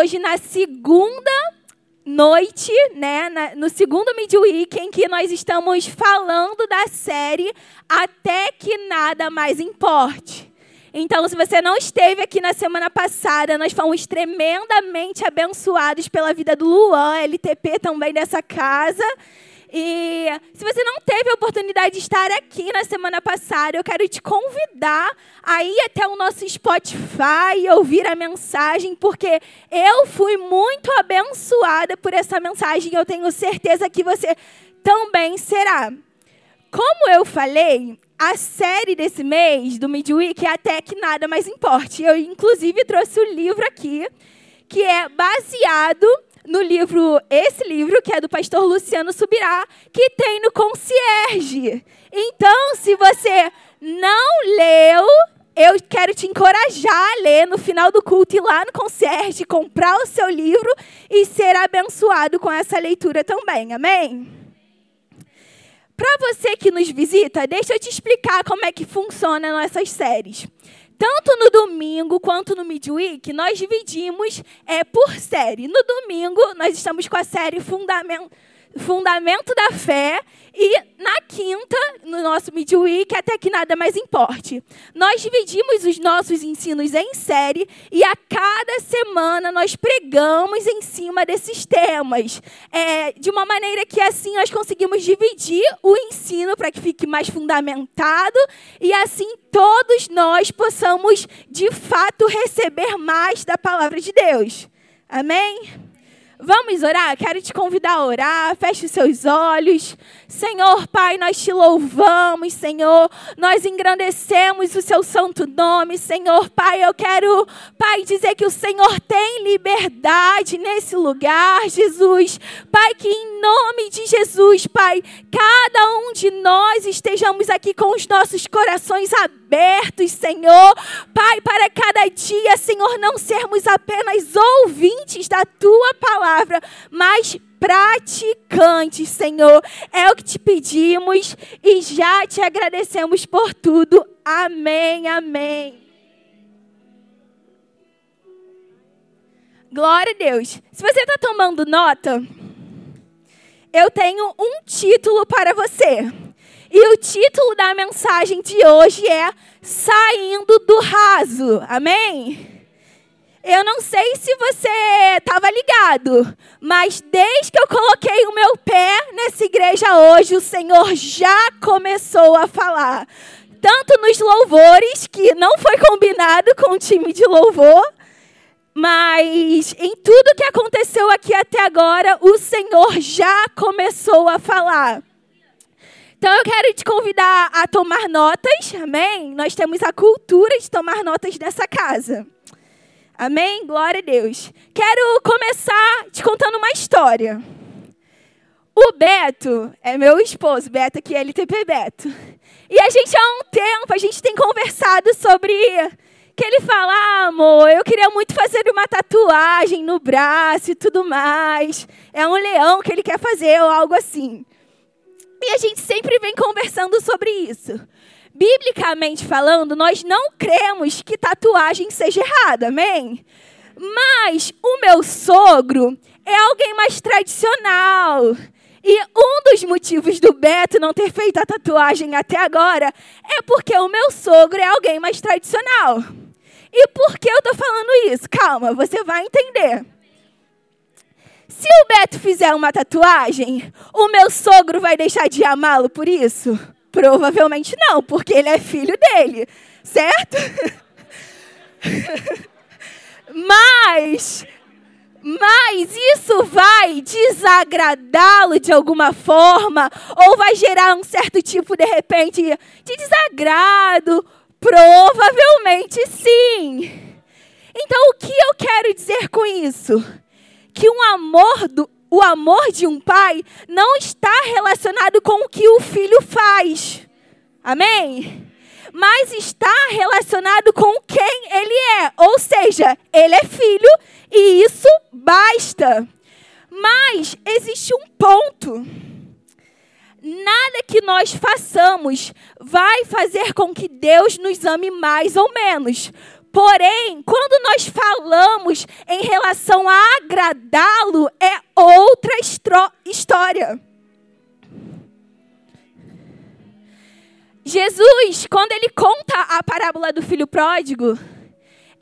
Hoje, na segunda noite, né, na, no segundo midweek, em que nós estamos falando da série Até que Nada Mais Importe. Então, se você não esteve aqui na semana passada, nós fomos tremendamente abençoados pela vida do Luan, LTP também dessa casa. E se você não teve a oportunidade de estar aqui na semana passada, eu quero te convidar a ir até o nosso Spotify e ouvir a mensagem, porque eu fui muito abençoada por essa mensagem e eu tenho certeza que você também será. Como eu falei, a série desse mês do Midweek é Até Que Nada Mais Importe. Eu, inclusive, trouxe o livro aqui, que é baseado no livro, esse livro, que é do pastor Luciano Subirá, que tem no concierge. Então, se você não leu, eu quero te encorajar a ler no final do culto, ir lá no concierge, comprar o seu livro e ser abençoado com essa leitura também. Amém? Para você que nos visita, deixa eu te explicar como é que funciona nossas séries. Tanto no domingo quanto no midweek, nós dividimos é, por série. No domingo, nós estamos com a série Fundamento, Fundamento da Fé. E na quinta, no nosso midweek, até que nada mais importe. Nós dividimos os nossos ensinos em série e a cada semana nós pregamos em cima desses temas. É, de uma maneira que assim nós conseguimos dividir o ensino para que fique mais fundamentado e assim todos nós possamos de fato receber mais da palavra de Deus. Amém? Vamos orar? Quero te convidar a orar. Feche os seus olhos. Senhor, Pai, nós te louvamos, Senhor. Nós engrandecemos o seu santo nome, Senhor, Pai. Eu quero, Pai, dizer que o Senhor tem liberdade nesse lugar, Jesus. Pai, que em nome de Jesus, Pai, cada um de nós estejamos aqui com os nossos corações abertos, Senhor. Pai, para cada dia, Senhor, não sermos apenas ouvintes da tua palavra, mas praticantes, Senhor. É o que te pedimos e já te agradecemos por tudo. Amém, amém. Glória a Deus. Se você está tomando nota, eu tenho um título para você. E o título da mensagem de hoje é Saindo do Raso. Amém? Eu não sei se você estava ligado, mas desde que eu coloquei o meu pé nessa igreja hoje, o Senhor já começou a falar. Tanto nos louvores, que não foi combinado com o time de louvor, mas em tudo que aconteceu aqui até agora, o Senhor já começou a falar. Então eu quero te convidar a tomar notas, amém? Nós temos a cultura de tomar notas dessa casa. Amém? Glória a Deus. Quero começar te contando uma história. O Beto é meu esposo, Beto aqui, é LTP Beto. E a gente há um tempo, a gente tem conversado sobre que ele fala, ah, amor, eu queria muito fazer uma tatuagem no braço e tudo mais. É um leão que ele quer fazer ou algo assim. E a gente sempre vem conversando sobre isso biblicamente falando, nós não cremos que tatuagem seja errada, amém? Mas o meu sogro é alguém mais tradicional. E um dos motivos do Beto não ter feito a tatuagem até agora é porque o meu sogro é alguém mais tradicional. E por que eu estou falando isso? Calma, você vai entender. Se o Beto fizer uma tatuagem, o meu sogro vai deixar de amá-lo por isso? Provavelmente não, porque ele é filho dele, certo? mas, mas isso vai desagradá-lo de alguma forma, ou vai gerar um certo tipo, de repente, de desagrado? Provavelmente sim. Então, o que eu quero dizer com isso? Que um amor do, o amor de um pai não está relacionado com o que o filho faz. Amém? Mas está relacionado com quem ele é. Ou seja, ele é filho e isso basta. Mas existe um ponto. Nada que nós façamos vai fazer com que Deus nos ame mais ou menos. Porém, quando nós falamos em relação a agradá-lo, é outra história. Jesus, quando ele conta a parábola do filho pródigo,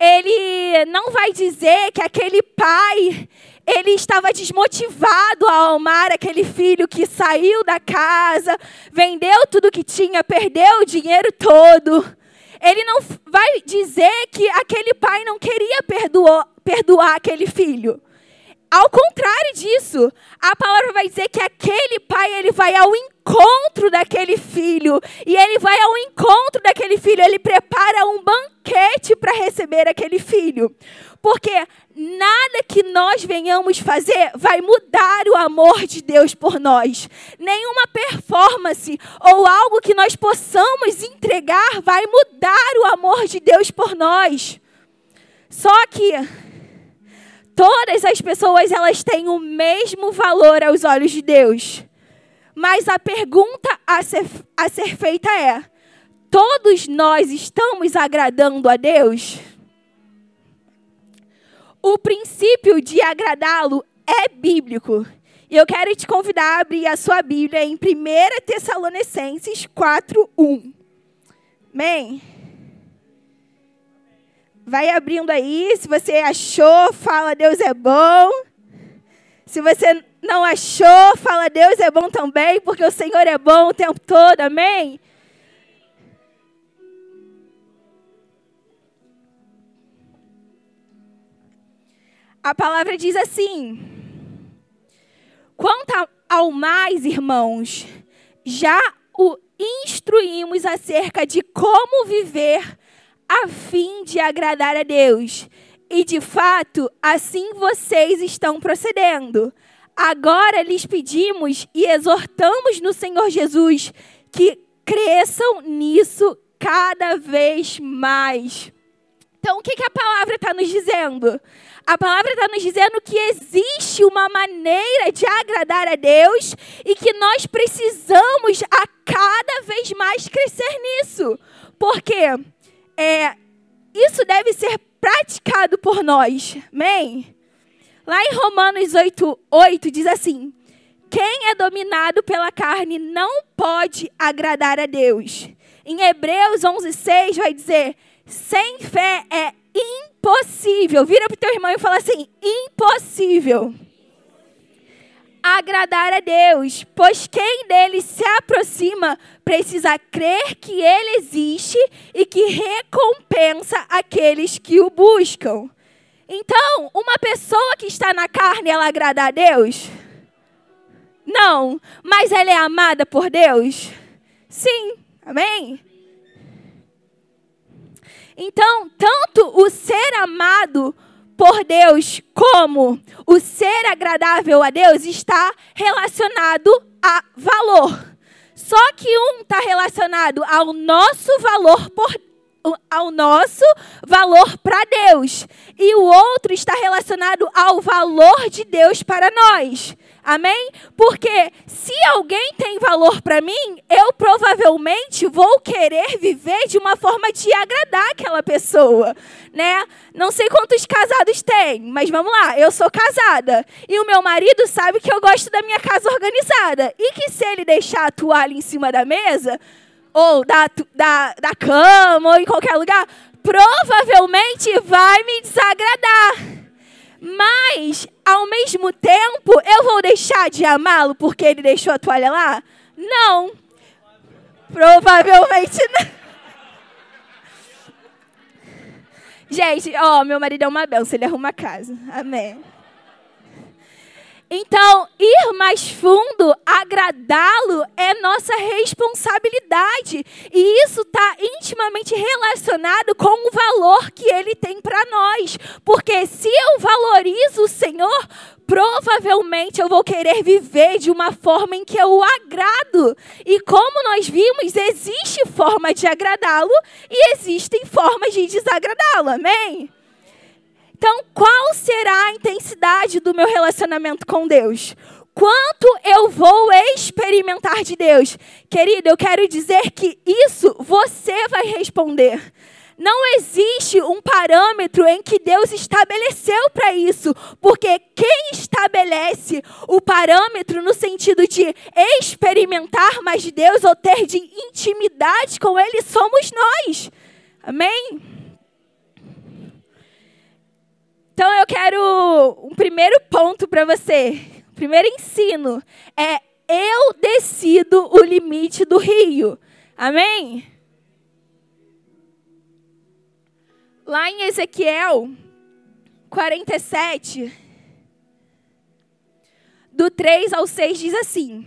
ele não vai dizer que aquele pai ele estava desmotivado a amar aquele filho que saiu da casa, vendeu tudo que tinha, perdeu o dinheiro todo. Ele não vai dizer que aquele pai não queria perdoar, perdoar aquele filho. Ao contrário disso, a palavra vai dizer que aquele pai ele vai ao encontro daquele filho e ele vai ao encontro daquele filho, ele prepara um banquete para receber aquele filho. Porque nada que nós venhamos fazer vai mudar o amor de Deus por nós. Nenhuma performance ou algo que nós possamos entregar vai mudar o amor de Deus por nós. Só que todas as pessoas elas têm o mesmo valor aos olhos de Deus. Mas a pergunta a ser, a ser feita é: todos nós estamos agradando a Deus? O princípio de agradá-lo é bíblico. E eu quero te convidar a abrir a sua Bíblia em 1 Tessalonicenses 4:1. Amém? Vai abrindo aí, se você achou, fala Deus é bom. Se você não achou, fala Deus é bom também, porque o Senhor é bom o tempo todo. Amém? a palavra diz assim: Quanto ao mais, irmãos, já o instruímos acerca de como viver a fim de agradar a Deus. E de fato, assim vocês estão procedendo. Agora lhes pedimos e exortamos no Senhor Jesus que cresçam nisso cada vez mais. Então, o que, que a palavra está nos dizendo? A palavra está nos dizendo que existe uma maneira de agradar a Deus e que nós precisamos a cada vez mais crescer nisso. Porque é, isso deve ser praticado por nós. Amém? Lá em Romanos 8, 8 diz assim: Quem é dominado pela carne não pode agradar a Deus. Em Hebreus 11, 6 vai dizer: Sem fé é impossível. Vira para o teu irmão e fala assim: impossível. Agradar a Deus, pois quem dele se aproxima precisa crer que ele existe e que recompensa aqueles que o buscam. Então, uma pessoa que está na carne, ela agrada a Deus? Não, mas ela é amada por Deus? Sim, amém? Então, tanto o ser amado por Deus como o ser agradável a Deus está relacionado a valor. Só que um está relacionado ao nosso valor por ao nosso valor para Deus e o outro está relacionado ao valor de Deus para nós. Amém? Porque se alguém tem valor para mim, eu provavelmente vou querer viver de uma forma de agradar aquela pessoa, né? Não sei quantos casados tem, mas vamos lá, eu sou casada e o meu marido sabe que eu gosto da minha casa organizada e que se ele deixar a toalha em cima da mesa ou da, da, da cama ou em qualquer lugar, provavelmente vai me desagradar. Mas, ao mesmo tempo, eu vou deixar de amá-lo porque ele deixou a toalha lá? Não. Provavelmente não. Gente, ó, meu marido é uma benção, ele arruma a casa. Amém. Então, ir mais fundo, agradá-lo, é nossa responsabilidade. E isso está intimamente relacionado com o valor que ele tem para nós. Porque se eu valorizo o Senhor, provavelmente eu vou querer viver de uma forma em que eu o agrado. E como nós vimos, existe forma de agradá-lo e existem formas de desagradá-lo. Amém? Então, qual será a intensidade do meu relacionamento com Deus? Quanto eu vou experimentar de Deus? Querido, eu quero dizer que isso você vai responder. Não existe um parâmetro em que Deus estabeleceu para isso, porque quem estabelece o parâmetro no sentido de experimentar mais de Deus ou ter de intimidade com Ele somos nós. Amém? Então eu quero um primeiro ponto para você. O primeiro ensino é eu decido o limite do rio. Amém? Lá em Ezequiel 47, do 3 ao 6, diz assim: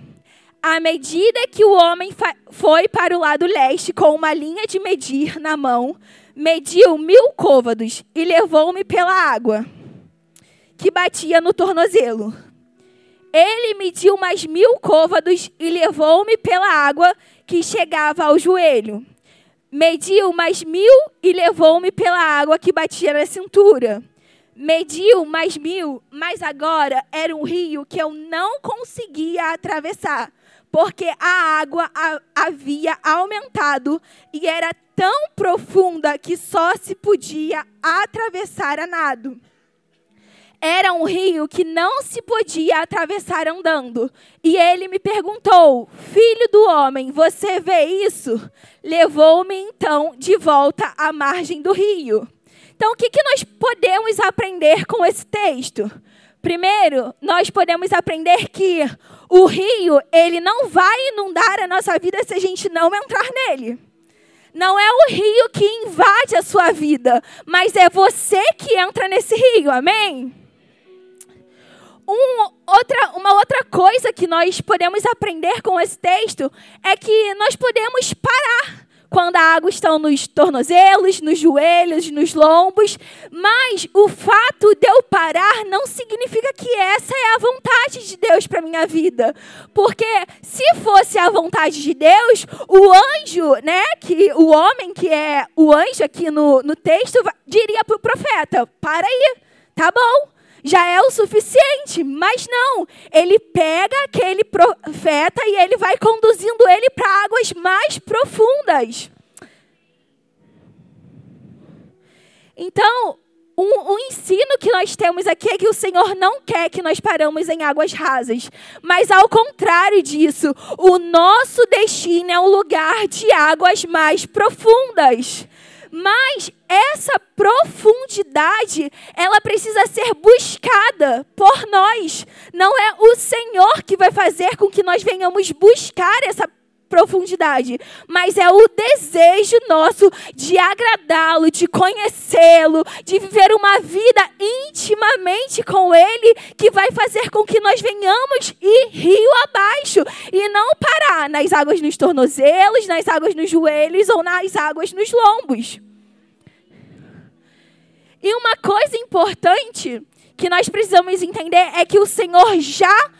À medida que o homem foi para o lado leste com uma linha de medir na mão, mediu mil côvados e levou-me pela água que batia no tornozelo. Ele mediu mais mil côvados e levou-me pela água que chegava ao joelho mediu mais mil e levou-me pela água que batia na cintura. Mediu mais mil, mas agora era um rio que eu não conseguia atravessar, porque a água havia aumentado e era tão profunda que só se podia atravessar a nado. Era um rio que não se podia atravessar andando. E ele me perguntou: Filho do homem, você vê isso? Levou-me então de volta à margem do rio. Então, o que, que nós podemos aprender com esse texto? Primeiro, nós podemos aprender que o rio, ele não vai inundar a nossa vida se a gente não entrar nele. Não é o rio que invade a sua vida, mas é você que entra nesse rio, amém? Um, outra, uma outra coisa que nós podemos aprender com esse texto é que nós podemos parar quando a água está nos tornozelos, nos joelhos, nos lombos, mas o fato de eu parar não significa que essa é a vontade de Deus para minha vida. Porque se fosse a vontade de Deus, o anjo, né, que o homem que é o anjo aqui no, no texto, diria para o profeta: para aí, tá bom já é o suficiente. Mas não, ele pega aquele profeta e ele vai conduzindo ele para águas mais profundas. Então, um, um, ensino que nós temos aqui é que o Senhor não quer que nós paramos em águas rasas, mas ao contrário disso, o nosso destino é um lugar de águas mais profundas. Mas essa profundidade, ela precisa ser buscada por nós. Não é o Senhor que vai fazer com que nós venhamos buscar essa profundidade, mas é o desejo nosso de agradá-lo, de conhecê-lo, de viver uma vida intimamente com ele, que vai fazer com que nós venhamos ir rio abaixo e não parar nas águas nos tornozelos, nas águas nos joelhos ou nas águas nos lombos. E uma coisa importante que nós precisamos entender é que o Senhor já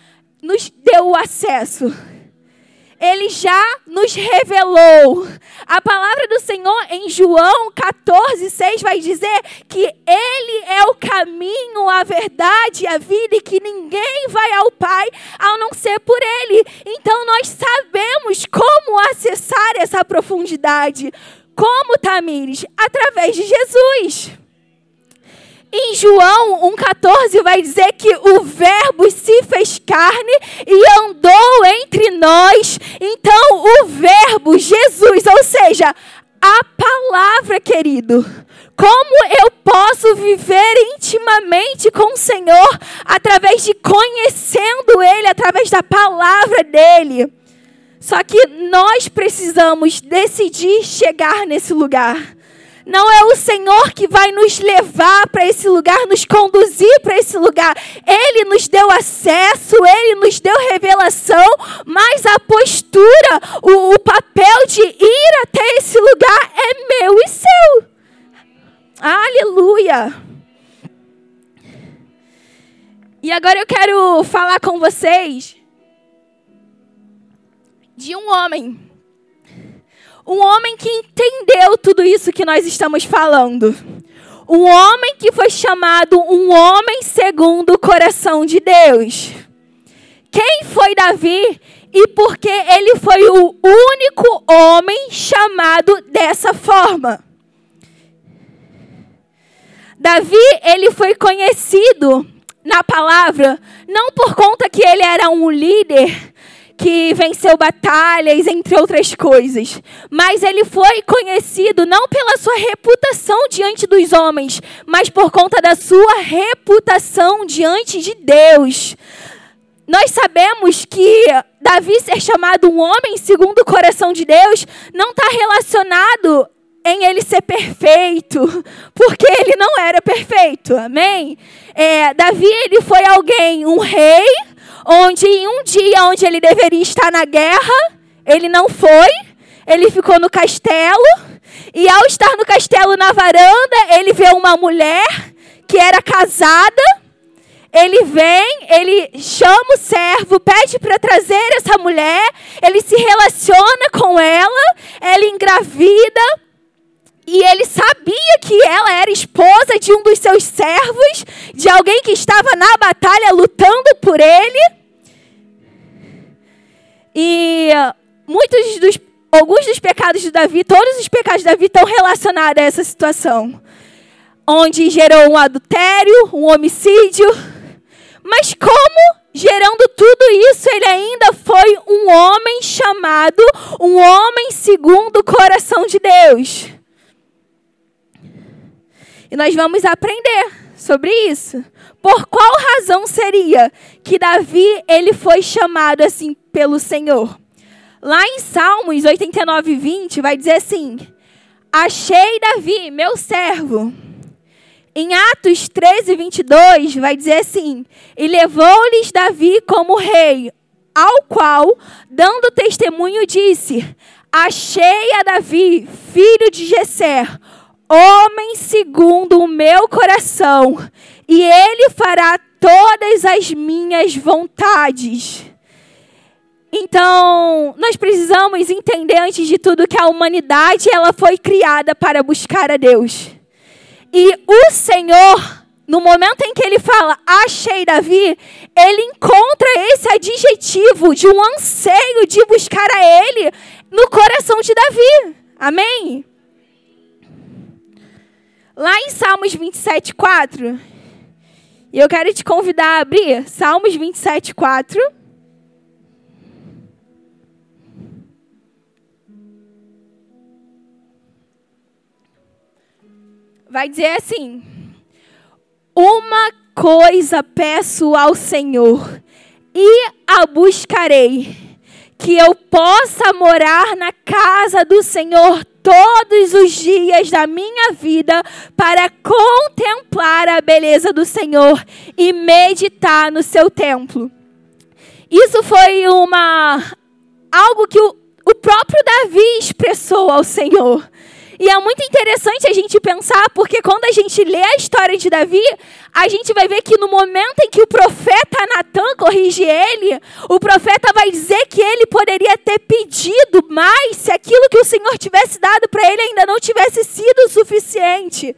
nos deu o acesso. Ele já nos revelou. A palavra do Senhor em João 14, 6 vai dizer que Ele é o caminho, a verdade, a vida e que ninguém vai ao Pai ao não ser por Ele. Então nós sabemos como acessar essa profundidade. Como, Tamires? Através de Jesus. Em João 1,14 vai dizer que o Verbo se fez carne e andou entre nós. Então, o Verbo, Jesus, ou seja, a palavra, querido. Como eu posso viver intimamente com o Senhor através de conhecendo Ele, através da palavra dEle? Só que nós precisamos decidir chegar nesse lugar. Não é o Senhor que vai nos levar para esse lugar, nos conduzir para esse lugar. Ele nos deu acesso, ele nos deu revelação, mas a postura, o, o papel de ir até esse lugar é meu e seu. Aleluia. E agora eu quero falar com vocês de um homem um homem que entendeu tudo isso que nós estamos falando. Um homem que foi chamado um homem segundo o coração de Deus. Quem foi Davi e por que ele foi o único homem chamado dessa forma? Davi, ele foi conhecido na palavra não por conta que ele era um líder que venceu batalhas, entre outras coisas. Mas ele foi conhecido não pela sua reputação diante dos homens, mas por conta da sua reputação diante de Deus. Nós sabemos que Davi ser chamado um homem segundo o coração de Deus não está relacionado em ele ser perfeito, porque ele não era perfeito, amém? É, Davi ele foi alguém, um rei, onde em um dia onde ele deveria estar na guerra, ele não foi, ele ficou no castelo, e ao estar no castelo na varanda, ele vê uma mulher que era casada, ele vem, ele chama o servo, pede para trazer essa mulher, ele se relaciona com ela, ela engravida, e ele sabia que ela era esposa de um dos seus servos, de alguém que estava na batalha lutando por ele. E muitos dos alguns dos pecados de Davi, todos os pecados de Davi estão relacionados a essa situação, onde gerou um adultério, um homicídio. Mas como gerando tudo isso, ele ainda foi um homem chamado, um homem segundo o coração de Deus. E nós vamos aprender sobre isso. Por qual razão seria que Davi ele foi chamado assim pelo Senhor? Lá em Salmos 89, 20, vai dizer assim: Achei Davi, meu servo. Em Atos 13, 22, vai dizer assim: E levou-lhes Davi como rei, ao qual, dando testemunho, disse: Achei a Davi, filho de Jesser, homem segundo o meu coração, e ele fará todas as minhas vontades. Então, nós precisamos entender antes de tudo que a humanidade ela foi criada para buscar a Deus. E o Senhor, no momento em que ele fala achei Davi, ele encontra esse adjetivo de um anseio de buscar a ele no coração de Davi. Amém? Lá em Salmos 27, 4, e eu quero te convidar a abrir Salmos 27, 4. Vai dizer assim: Uma coisa peço ao Senhor, e a buscarei, que eu possa morar na casa do Senhor todos os dias da minha vida para contemplar a beleza do Senhor e meditar no seu templo. Isso foi uma algo que o, o próprio Davi expressou ao Senhor. E é muito interessante a gente pensar, porque quando a gente lê a história de Davi, a gente vai ver que no momento em que o profeta Natan corrige ele, o profeta vai dizer que ele poderia ter pedido mais se aquilo que o Senhor tivesse dado para ele ainda não tivesse sido suficiente.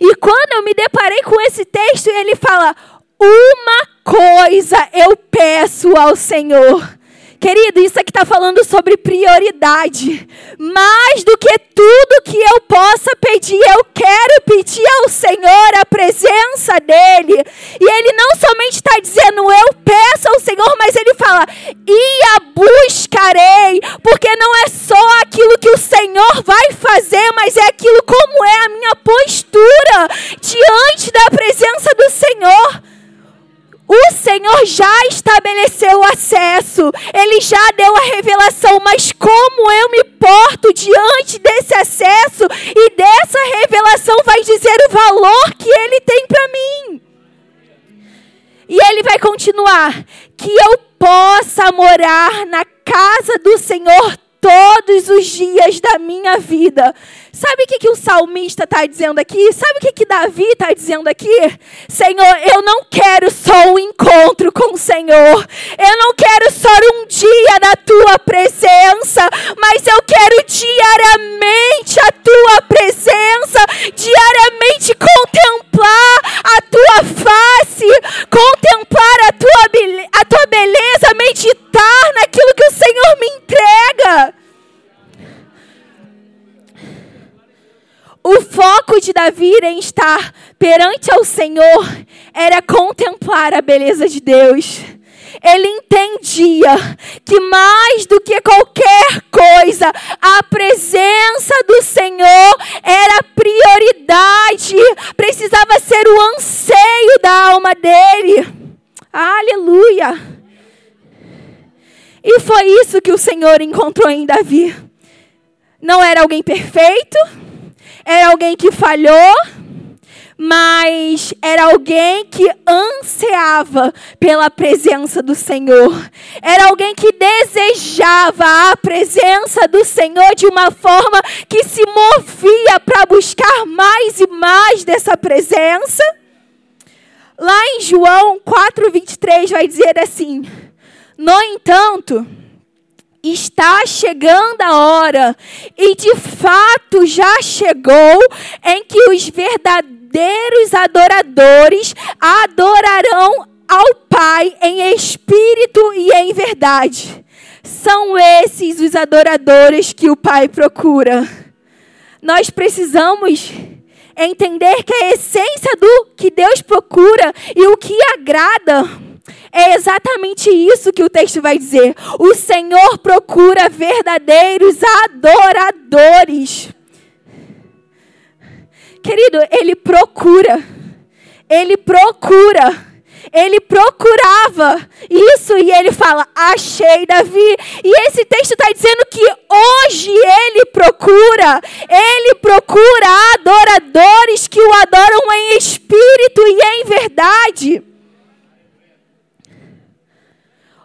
E quando eu me deparei com esse texto, ele fala: Uma coisa eu peço ao Senhor Querido, isso aqui está falando sobre prioridade. Mais do que tudo que eu possa pedir, eu quero pedir ao Senhor a presença dEle. E Ele não somente está dizendo eu peço ao Senhor, mas Ele fala e a buscarei. Porque não é só aquilo que o Senhor vai fazer, mas é aquilo como é a minha postura diante da presença do Senhor. O Senhor já estabeleceu o acesso, Ele já deu a revelação, mas como eu me porto diante desse acesso e dessa revelação vai dizer o valor que Ele tem para mim. E Ele vai continuar: que eu possa morar na casa do Senhor todos os dias da minha vida. Sabe o que, que o salmista está dizendo aqui? Sabe o que, que Davi está dizendo aqui? Senhor, eu não quero só um encontro com o Senhor. Eu não quero só um dia da tua presença, mas eu quero diariamente a tua presença, diariamente contemplar a tua face, contemplar a tua, a tua beleza, meditar naquilo que o Senhor me entrega. O foco de Davi em estar perante ao Senhor era contemplar a beleza de Deus. Ele entendia que mais do que qualquer coisa, a presença do Senhor era prioridade, precisava ser o anseio da alma dele. Aleluia! E foi isso que o Senhor encontrou em Davi. Não era alguém perfeito, era alguém que falhou, mas era alguém que ansiava pela presença do Senhor. Era alguém que desejava a presença do Senhor de uma forma que se movia para buscar mais e mais dessa presença. Lá em João 4:23 vai dizer assim: No entanto, está chegando a hora, e de fato já chegou, em que os verdadeiros adoradores adorarão ao Pai em espírito e em verdade. São esses os adoradores que o Pai procura. Nós precisamos entender que a essência do que Deus procura e o que agrada é exatamente isso que o texto vai dizer. O Senhor procura verdadeiros adoradores. Querido, Ele procura. Ele procura. Ele procurava isso e ele fala: Achei Davi. E esse texto está dizendo que hoje ele procura, ele procura adoradores que o adoram em espírito e em verdade.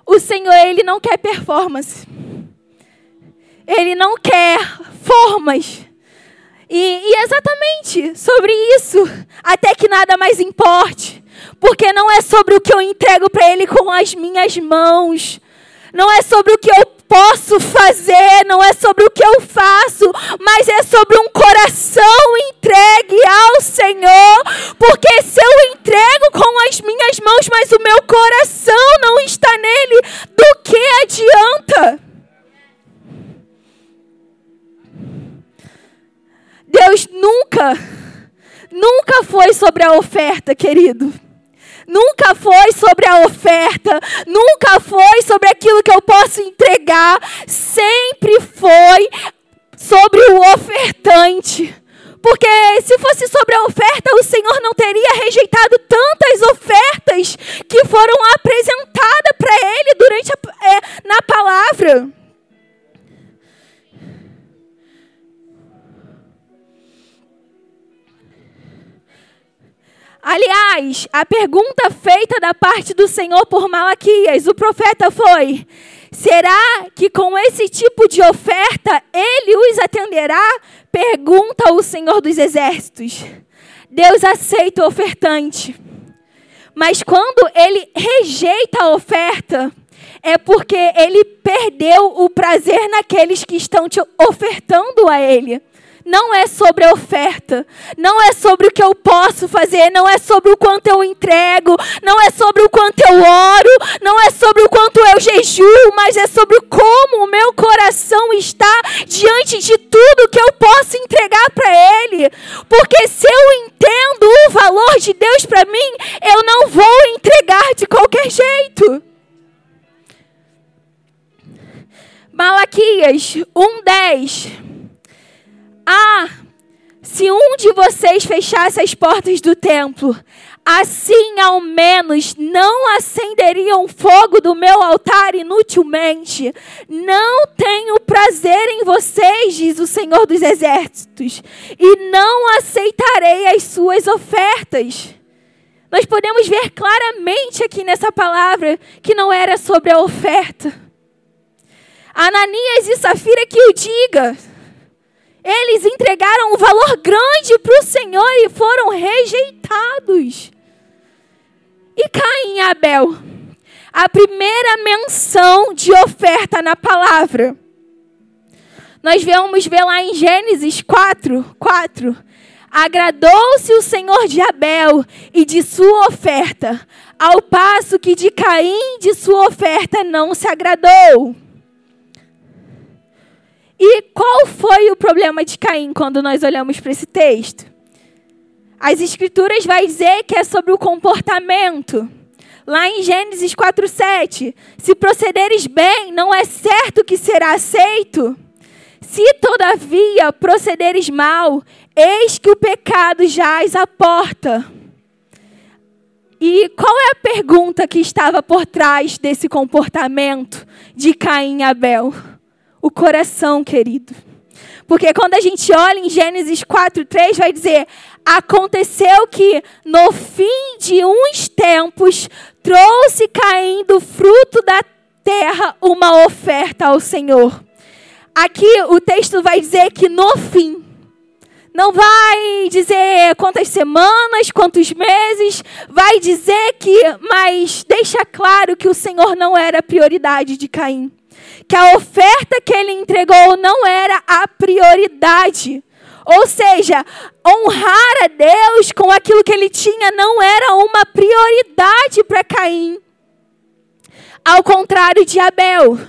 O Senhor, Ele não quer performance. Ele não quer formas. E, e exatamente sobre isso, até que nada mais importe. Porque não é sobre o que eu entrego para Ele com as minhas mãos. Não é sobre o que eu posso fazer, não é sobre o que eu faço, mas é sobre um coração querido. Nunca foi sobre a oferta, nunca foi sobre aquilo que eu posso entregar, sempre foi sobre o ofertante. Porque se fosse sobre a oferta, o Senhor não teria rejeitado tantas ofertas que foram apresentadas para Ele durante a, é, na palavra. Aliás, a pergunta feita da parte do Senhor por Malaquias, o profeta foi: será que com esse tipo de oferta ele os atenderá? Pergunta o Senhor dos Exércitos. Deus aceita o ofertante. Mas quando ele rejeita a oferta, é porque ele perdeu o prazer naqueles que estão te ofertando a ele não é sobre a oferta, não é sobre o que eu posso fazer, não é sobre o quanto eu entrego, não é sobre o quanto eu oro, não é sobre o quanto eu jejuo, mas é sobre como o meu coração está diante de tudo que eu posso entregar para Ele. Porque se eu entendo o valor de Deus para mim, eu não vou entregar de qualquer jeito. Malaquias 1:10 ah, se um de vocês fechasse as portas do templo, assim ao menos não acenderiam fogo do meu altar inutilmente. Não tenho prazer em vocês, diz o Senhor dos Exércitos, e não aceitarei as suas ofertas. Nós podemos ver claramente aqui nessa palavra que não era sobre a oferta. Ananias e Safira que o diga. Eles entregaram um valor grande para o Senhor e foram rejeitados. E Caim e Abel, a primeira menção de oferta na palavra. Nós vamos ver lá em Gênesis 4, 4. Agradou-se o Senhor de Abel e de sua oferta, ao passo que de Caim de sua oferta não se agradou. Foi o problema de Caim quando nós olhamos para esse texto? as escrituras vai dizer que é sobre o comportamento. Lá em Gênesis 4:7, se procederes bem, não é certo que será aceito. Se todavia procederes mal, eis que o pecado jaz à porta. E qual é a pergunta que estava por trás desse comportamento de Caim e Abel? O coração, querido. Porque quando a gente olha em Gênesis 4:3 vai dizer: Aconteceu que no fim de uns tempos trouxe Caim do fruto da terra uma oferta ao Senhor. Aqui o texto vai dizer que no fim não vai dizer quantas semanas, quantos meses, vai dizer que, mas deixa claro que o Senhor não era a prioridade de Caim que a oferta que ele entregou não era a prioridade. Ou seja, honrar a Deus com aquilo que ele tinha não era uma prioridade para Caim. Ao contrário de Abel.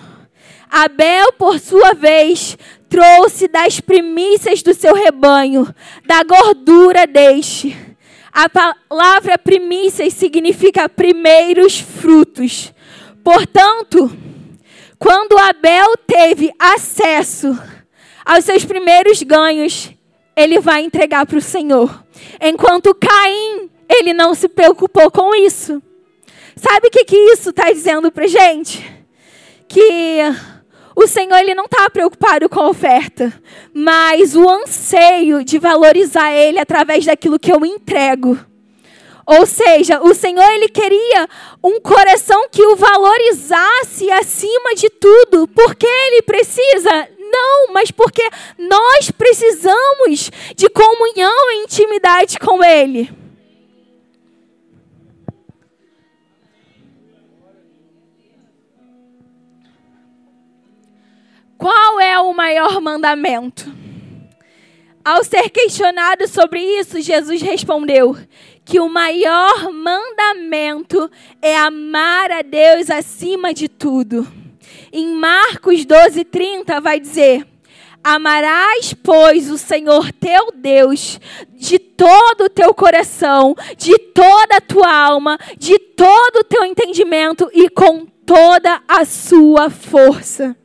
Abel, por sua vez, trouxe das primícias do seu rebanho, da gordura deste. A palavra primícias significa primeiros frutos. Portanto, quando Abel teve acesso aos seus primeiros ganhos, ele vai entregar para o Senhor. Enquanto Caim, ele não se preocupou com isso. Sabe o que, que isso está dizendo para gente? Que o Senhor ele não está preocupado com a oferta, mas o anseio de valorizar Ele através daquilo que eu entrego. Ou seja, o Senhor ele queria um coração que o valorizasse acima de tudo. Porque ele precisa? Não, mas porque nós precisamos de comunhão e intimidade com ele. Qual é o maior mandamento? Ao ser questionado sobre isso, Jesus respondeu: que o maior mandamento é amar a Deus acima de tudo. Em Marcos 12, 30 vai dizer: Amarás, pois, o Senhor teu Deus de todo o teu coração, de toda a tua alma, de todo o teu entendimento e com toda a sua força.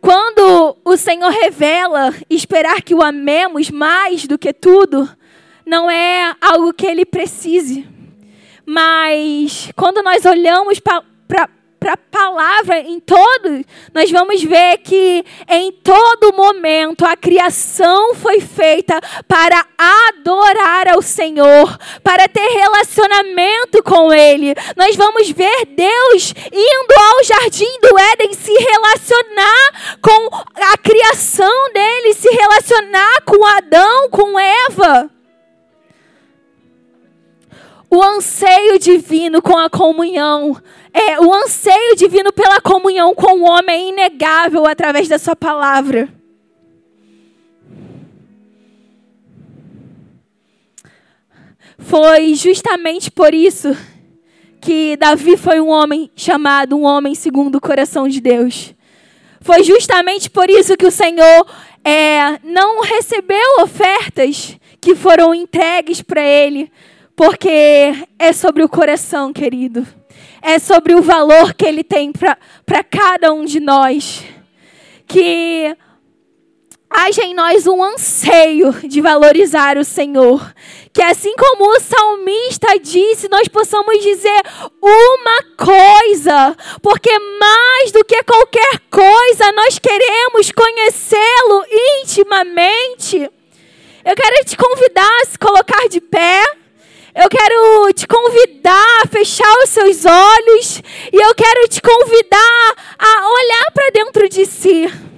Quando o Senhor revela esperar que o amemos mais do que tudo, não é algo que ele precise. Mas quando nós olhamos para a palavra em todo, nós vamos ver que em todo momento a criação foi feita para adorar ao Senhor, para ter relacionamento com Ele. Nós vamos ver Deus indo ao jardim do Éden se relacionar com a criação dele, se relacionar com Adão, com Eva o anseio divino com a comunhão, é, o anseio divino pela comunhão com o homem é inegável através da sua palavra. Foi justamente por isso que Davi foi um homem chamado um homem segundo o coração de Deus. Foi justamente por isso que o Senhor é, não recebeu ofertas que foram entregues para ele, porque é sobre o coração, querido. É sobre o valor que ele tem para cada um de nós. Que haja em nós um anseio de valorizar o Senhor. Que assim como o salmista disse, nós possamos dizer uma coisa, porque mais do que qualquer coisa, nós queremos conhecê-lo intimamente. Eu quero te convidar a se colocar de pé. Eu quero te convidar a fechar os seus olhos e eu quero te convidar a olhar para dentro de si.